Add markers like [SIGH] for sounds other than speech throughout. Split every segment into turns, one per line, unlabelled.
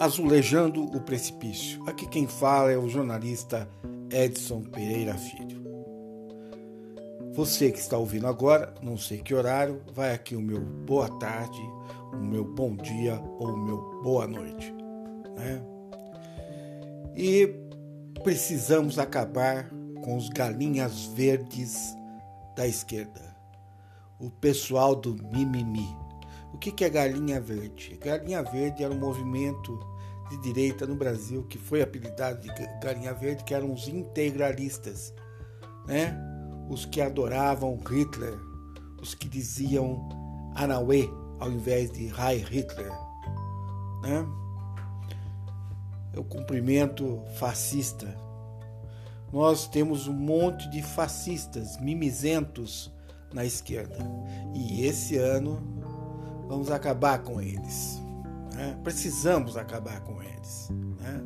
Azulejando o Precipício. Aqui quem fala é o jornalista Edson Pereira Filho. Você que está ouvindo agora, não sei que horário, vai aqui o meu boa tarde, o meu bom dia ou o meu boa noite. Né? E precisamos acabar com os galinhas verdes da esquerda, o pessoal do mimimi. O que é Galinha Verde? Galinha Verde era um movimento de direita no Brasil que foi apelidado de Galinha Verde, que eram os integralistas, né? Os que adoravam Hitler, os que diziam Anauê ao invés de Heil Hitler, né? o cumprimento fascista. Nós temos um monte de fascistas mimizentos na esquerda. E esse ano vamos acabar com eles. Né? Precisamos acabar com eles. Né?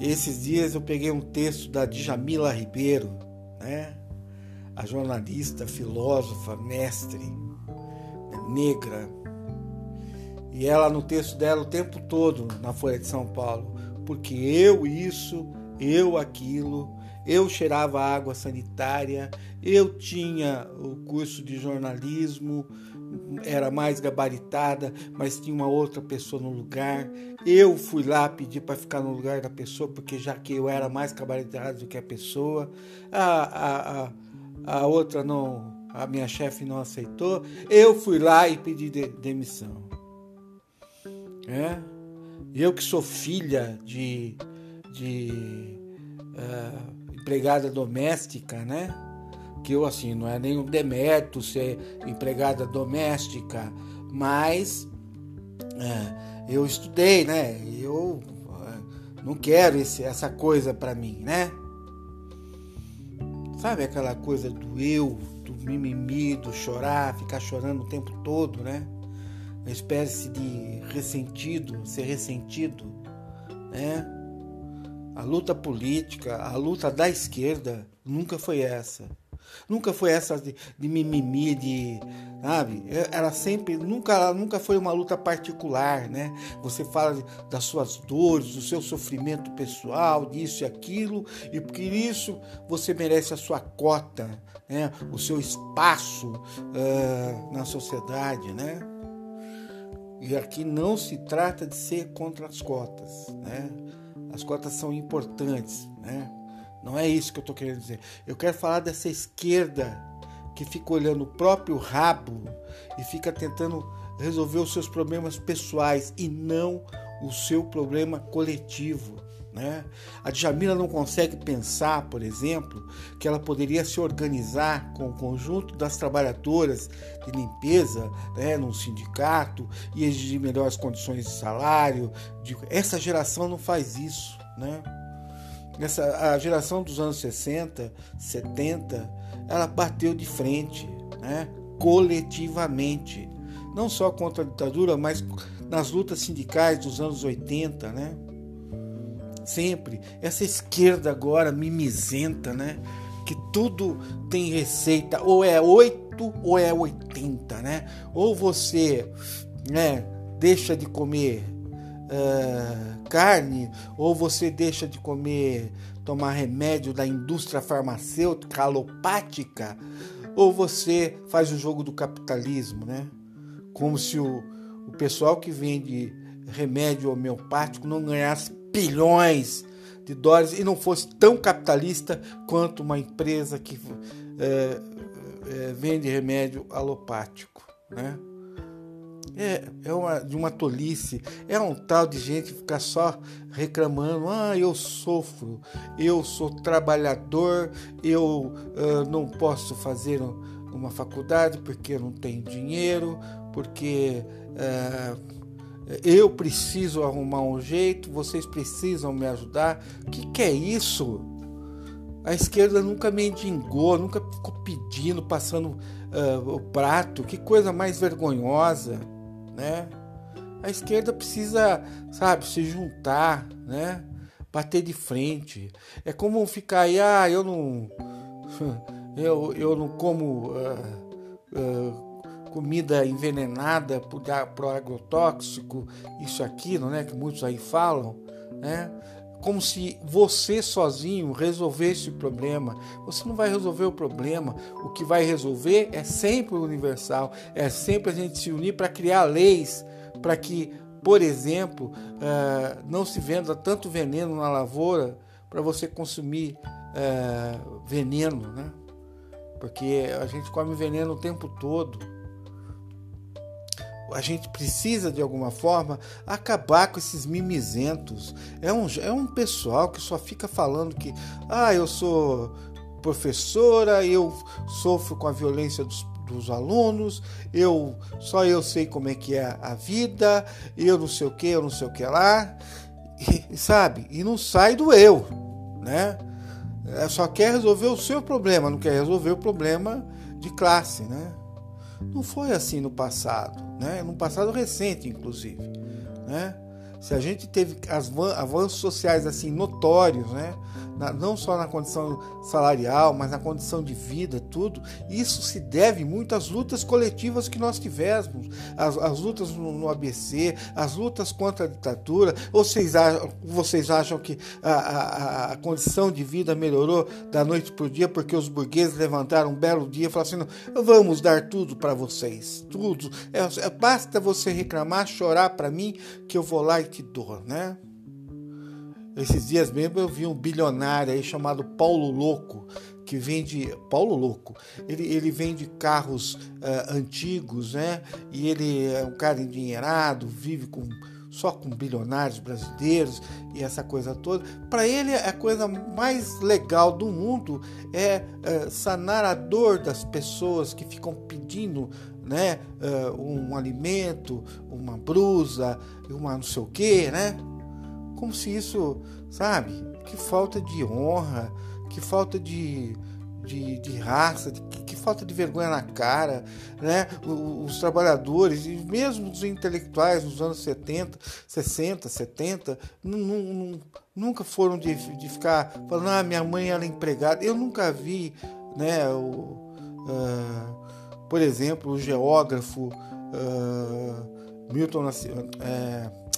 Esses dias eu peguei um texto da Djamila Ribeiro, né? a jornalista, filósofa, mestre, negra, e ela no texto dela o tempo todo na Folha de São Paulo, porque eu isso, eu aquilo, eu cheirava água sanitária, eu tinha o curso de jornalismo, era mais gabaritada, mas tinha uma outra pessoa no lugar. Eu fui lá pedir para ficar no lugar da pessoa, porque já que eu era mais gabaritada do que a pessoa, a, a, a, a outra não, a minha chefe não aceitou. Eu fui lá e pedi de, demissão. É? Eu que sou filha de, de uh, empregada doméstica, né? Que eu, assim, não é nenhum demérito ser empregada doméstica, mas uh, eu estudei, né? Eu uh, não quero esse, essa coisa para mim, né? Sabe aquela coisa do eu, do mimimi, do chorar, ficar chorando o tempo todo, né? uma espécie de ressentido, ser ressentido, né? A luta política, a luta da esquerda nunca foi essa. Nunca foi essa de, de mimimi, de. Sabe? Ela sempre. Nunca, ela nunca foi uma luta particular, né? Você fala das suas dores, do seu sofrimento pessoal, disso e aquilo, e por isso você merece a sua cota, né? o seu espaço uh, na sociedade, né? E aqui não se trata de ser contra as cotas, né? As cotas são importantes, né? Não é isso que eu estou querendo dizer. Eu quero falar dessa esquerda que fica olhando o próprio rabo e fica tentando resolver os seus problemas pessoais e não o seu problema coletivo. Né? A Djamila não consegue pensar, por exemplo, que ela poderia se organizar com o conjunto das trabalhadoras de limpeza né, num sindicato e exigir melhores condições de salário. De... Essa geração não faz isso. Né? Essa, a geração dos anos 60, 70, ela bateu de frente, né? coletivamente. Não só contra a ditadura, mas nas lutas sindicais dos anos 80, né? sempre. Essa esquerda agora mimizenta, né? Que tudo tem receita, ou é 8 ou é 80, né? Ou você né, deixa de comer uh, carne, ou você deixa de comer, tomar remédio da indústria farmacêutica alopática, ou você faz o jogo do capitalismo, né? Como se o, o pessoal que vende remédio homeopático não ganhasse bilhões de dólares e não fosse tão capitalista quanto uma empresa que é, é, vende remédio alopático, né? É, é uma, de uma tolice, é um tal de gente ficar só reclamando: ah, eu sofro, eu sou trabalhador, eu uh, não posso fazer uma faculdade porque eu não tenho dinheiro, porque uh, eu preciso arrumar um jeito, vocês precisam me ajudar. O que, que é isso? A esquerda nunca mendigou, nunca ficou pedindo, passando uh, o prato. Que coisa mais vergonhosa, né? A esquerda precisa, sabe, se juntar, né? Bater de frente. É como ficar aí, ah, eu não, [LAUGHS] eu, eu não como uh, uh, comida envenenada por, por agrotóxico, isso aquilo, né, que muitos aí falam, né? Como se você sozinho resolvesse o problema. Você não vai resolver o problema. O que vai resolver é sempre o universal. É sempre a gente se unir para criar leis para que, por exemplo, uh, não se venda tanto veneno na lavoura para você consumir uh, veneno, né? Porque a gente come veneno o tempo todo a gente precisa de alguma forma acabar com esses mimizentos. É um, é um pessoal que só fica falando que, ah, eu sou professora, eu sofro com a violência dos, dos alunos, eu só eu sei como é que é a vida, eu não sei o que, eu não sei o que lá, e, sabe? E não sai do eu, né? É, só quer resolver o seu problema, não quer resolver o problema de classe, né? Não foi assim no passado, né? No passado recente, inclusive, né? Se a gente teve avanços sociais assim notórios, né? não só na condição salarial, mas na condição de vida, tudo. Isso se deve muito às lutas coletivas que nós tivemos, as, as lutas no, no, ABC, as lutas contra a ditadura. Ou vocês, vocês acham que a, a, a condição de vida melhorou da noite para o dia porque os burgueses levantaram um belo dia e falaram assim: vamos dar tudo para vocês, tudo. É, é, basta você reclamar, chorar para mim que eu vou lá e te dou, né? Esses dias mesmo eu vi um bilionário aí chamado Paulo Louco, que vende. Paulo Louco, ele, ele vende carros uh, antigos, né? E ele é um cara endinheirado, vive com só com bilionários brasileiros e essa coisa toda. Para ele, a coisa mais legal do mundo é uh, sanar a dor das pessoas que ficam pedindo né, uh, um alimento, uma brusa, uma não sei o que, né? Como se isso, sabe? Que falta de honra, que falta de, de, de raça, de, que, falta de vergonha na cara, né? Os, os, trabalhadores e mesmo os intelectuais nos anos 70, 60, 70, nunca foram de, de ficar falando, ah, minha mãe era empregada. Eu nunca vi, né? O, uh, por exemplo, o geógrafo uh, Milton Nascimento. Uh,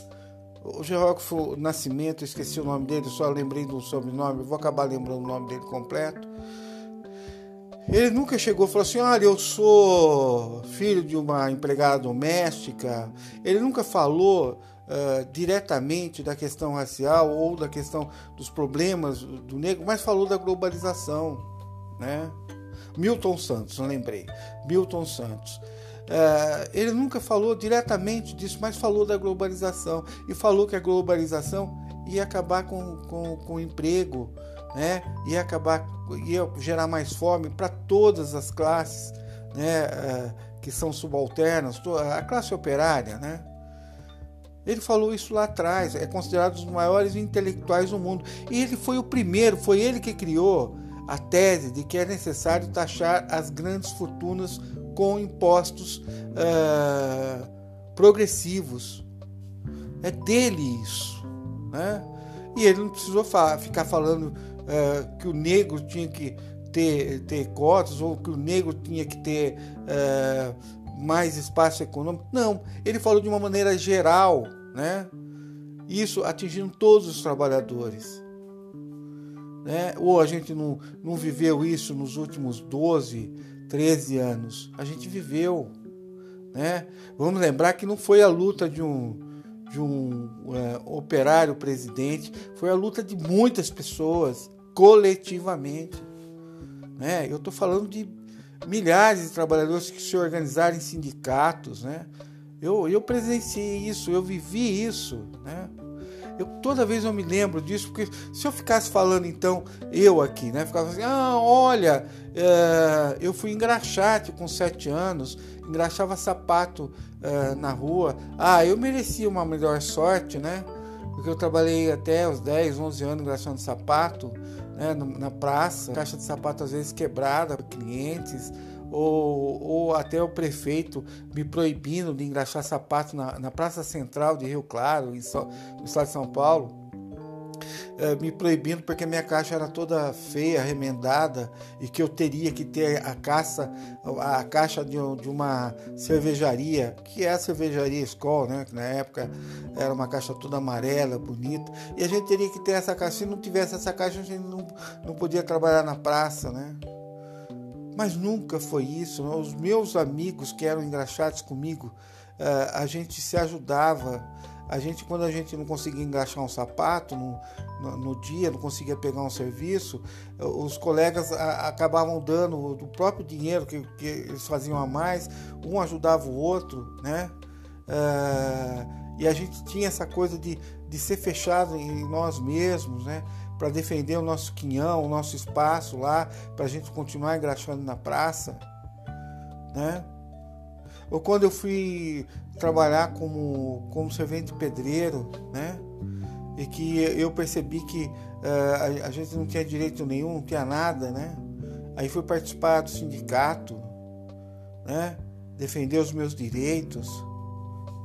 o geógrafo Nascimento, esqueci o nome dele, só lembrei do sobrenome, vou acabar lembrando o nome dele completo. Ele nunca chegou e falou assim: Olha, eu sou filho de uma empregada doméstica. Ele nunca falou uh, diretamente da questão racial ou da questão dos problemas do negro, mas falou da globalização. Né? Milton Santos, lembrei. Milton Santos. Uh, ele nunca falou diretamente disso, mas falou da globalização e falou que a globalização ia acabar com, com, com o emprego, né? ia acabar, ia gerar mais fome para todas as classes né? Uh, que são subalternas, a classe operária. Né? Ele falou isso lá atrás, é considerado um dos maiores intelectuais do mundo. E ele foi o primeiro, foi ele que criou a tese de que é necessário taxar as grandes fortunas com impostos uh, progressivos. É dele isso. Né? E ele não precisou fa ficar falando uh, que o negro tinha que ter, ter cotas ou que o negro tinha que ter uh, mais espaço econômico. Não, ele falou de uma maneira geral, né? Isso atingindo todos os trabalhadores. Né? Ou a gente não, não viveu isso nos últimos 12, 13 anos. A gente viveu. Né? Vamos lembrar que não foi a luta de um, de um é, operário presidente, foi a luta de muitas pessoas, coletivamente. Né? Eu estou falando de milhares de trabalhadores que se organizaram em sindicatos. Né? Eu, eu presenciei isso, eu vivi isso. Né? Eu, toda vez eu me lembro disso, porque se eu ficasse falando, então, eu aqui, né? Ficava assim, ah, olha, é, eu fui engraxate com sete anos, engraxava sapato é, na rua. Ah, eu merecia uma melhor sorte, né? Porque eu trabalhei até os 10, 11 anos engraxando sapato, né? Na praça, caixa de sapato às vezes quebrada, clientes ou, ou até o prefeito me proibindo de engraxar sapato na, na Praça Central de Rio Claro, em so, no estado de São Paulo. eh, me proibindo porque minha caixa era toda feia, remendada e que eu teria que ter a caixa, a caixa de, de uma cervejaria, que é a cervejaria Skol, né? Que na época era uma caixa toda amarela, bonita, e a gente teria que ter essa caixa. Se não tivesse essa caixa, a gente não, não podia trabalhar na praça, né? Mas nunca foi isso. Os meus amigos que eram engraxados comigo, eh, a gente se ajudava a gente, quando a gente não conseguia engaixar um sapato no, no, no dia, não conseguia pegar um serviço, os colegas a, acabavam dando do próprio dinheiro que, que, eles faziam a mais, um ajudava o outro, né? Uh, e a gente tinha essa coisa de, de ser fechado em nós mesmos, né? Para defender o nosso quinhão, o nosso espaço lá, para a gente continuar engraxando na praça, né? Ou quando eu fui trabalhar como, como servente pedreiro, né? E que eu percebi que uh, a, gente não tinha direito nenhum, não tinha nada, né? Aí fui participar do sindicato, né? Defender os meus direitos.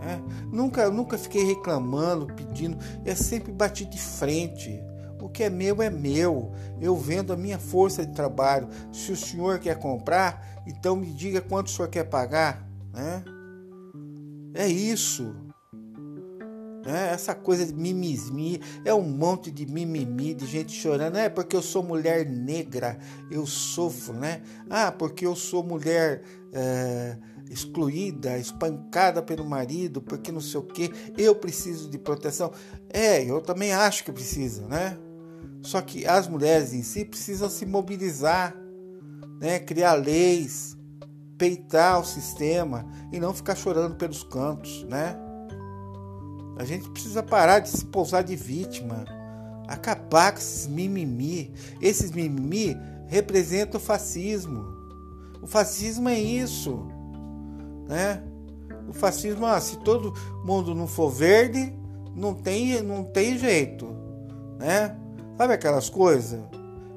Né? Nunca, nunca fiquei reclamando, pedindo. Eu sempre bati de frente. O que é meu é meu. Eu vendo a minha força de trabalho. Se o senhor quer comprar, então me diga quanto o senhor quer pagar. Né? É isso. É, essa coisa de mimimi, é um monte de mimimi, de gente chorando. É porque eu sou mulher negra, eu sofro, né? Ah, porque eu sou mulher é, excluída, espancada pelo marido, porque não sei o que, eu preciso de proteção. É, eu também acho que precisa, né? Só que as mulheres em si precisam se mobilizar, né? criar leis, peitar o sistema e não ficar chorando pelos cantos, né? A gente precisa parar de se pousar de vítima, acabar com esses mimimi. Esses mimimi representam o fascismo. O fascismo é isso, né? O fascismo, ah, se todo mundo não for verde, não tem, não tem jeito, né? Sabe aquelas coisas?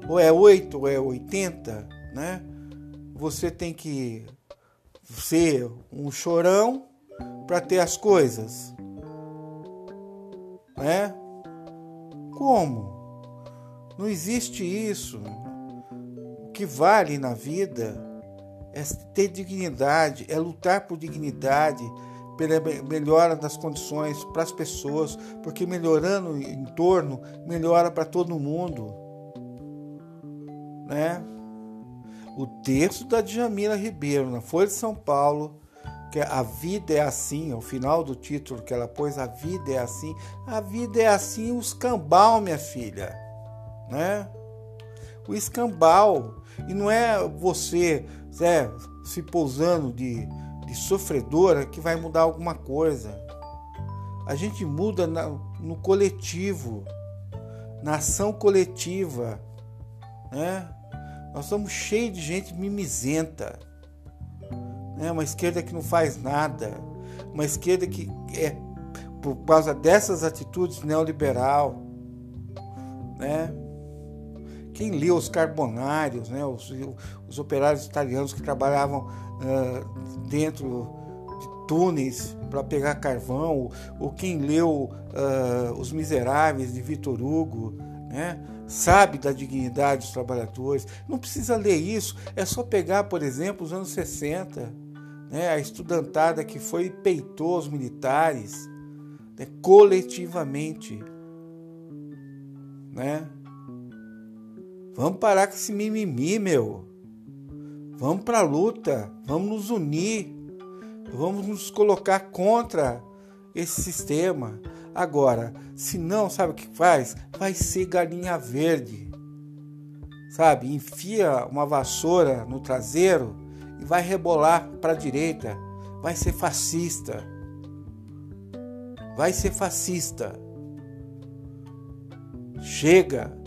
Ou é 8 ou é 80, né? você tem que ser um chorão para ter as coisas. Né? Como? Não existe isso. O que vale na vida é ter dignidade, é lutar por dignidade, pela melhora das condições para as pessoas, porque melhorando o entorno, melhora para todo mundo. Né? o texto da Djamila Ribeiro na Folha de São Paulo, que é A Vida é Assim, o final do título que ela pôs, A Vida é Assim. A vida é assim, o escambau, minha filha, né? O escambau. E não é você é, se pousando de, de sofredora que vai mudar alguma coisa. A gente muda na, no coletivo, na ação coletiva, né? Nós estamos cheios de gente mimizenta. Né? Uma esquerda que não faz nada. Uma esquerda que é por causa dessas atitudes neoliberal. Né? Quem leu os carbonários, né? os, os operários italianos que trabalhavam uh, dentro de túneis para pegar carvão, ou, quem leu uh, Os Miseráveis de Vitor Hugo, né? sabe da dignidade dos trabalhadores. Não precisa ler isso, é só pegar, por exemplo, os anos 60, né? a estudantada que foi e peitou os militares né? coletivamente. Né? Vamos parar com esse mimimi, meu. Vamos para a luta, vamos nos unir, vamos nos colocar contra esse sistema. Agora, se não, sabe o que faz? Vai ser galinha verde. Sabe? Enfia uma vassoura no traseiro e vai rebolar para a direita. Vai ser fascista. Vai ser fascista. Chega.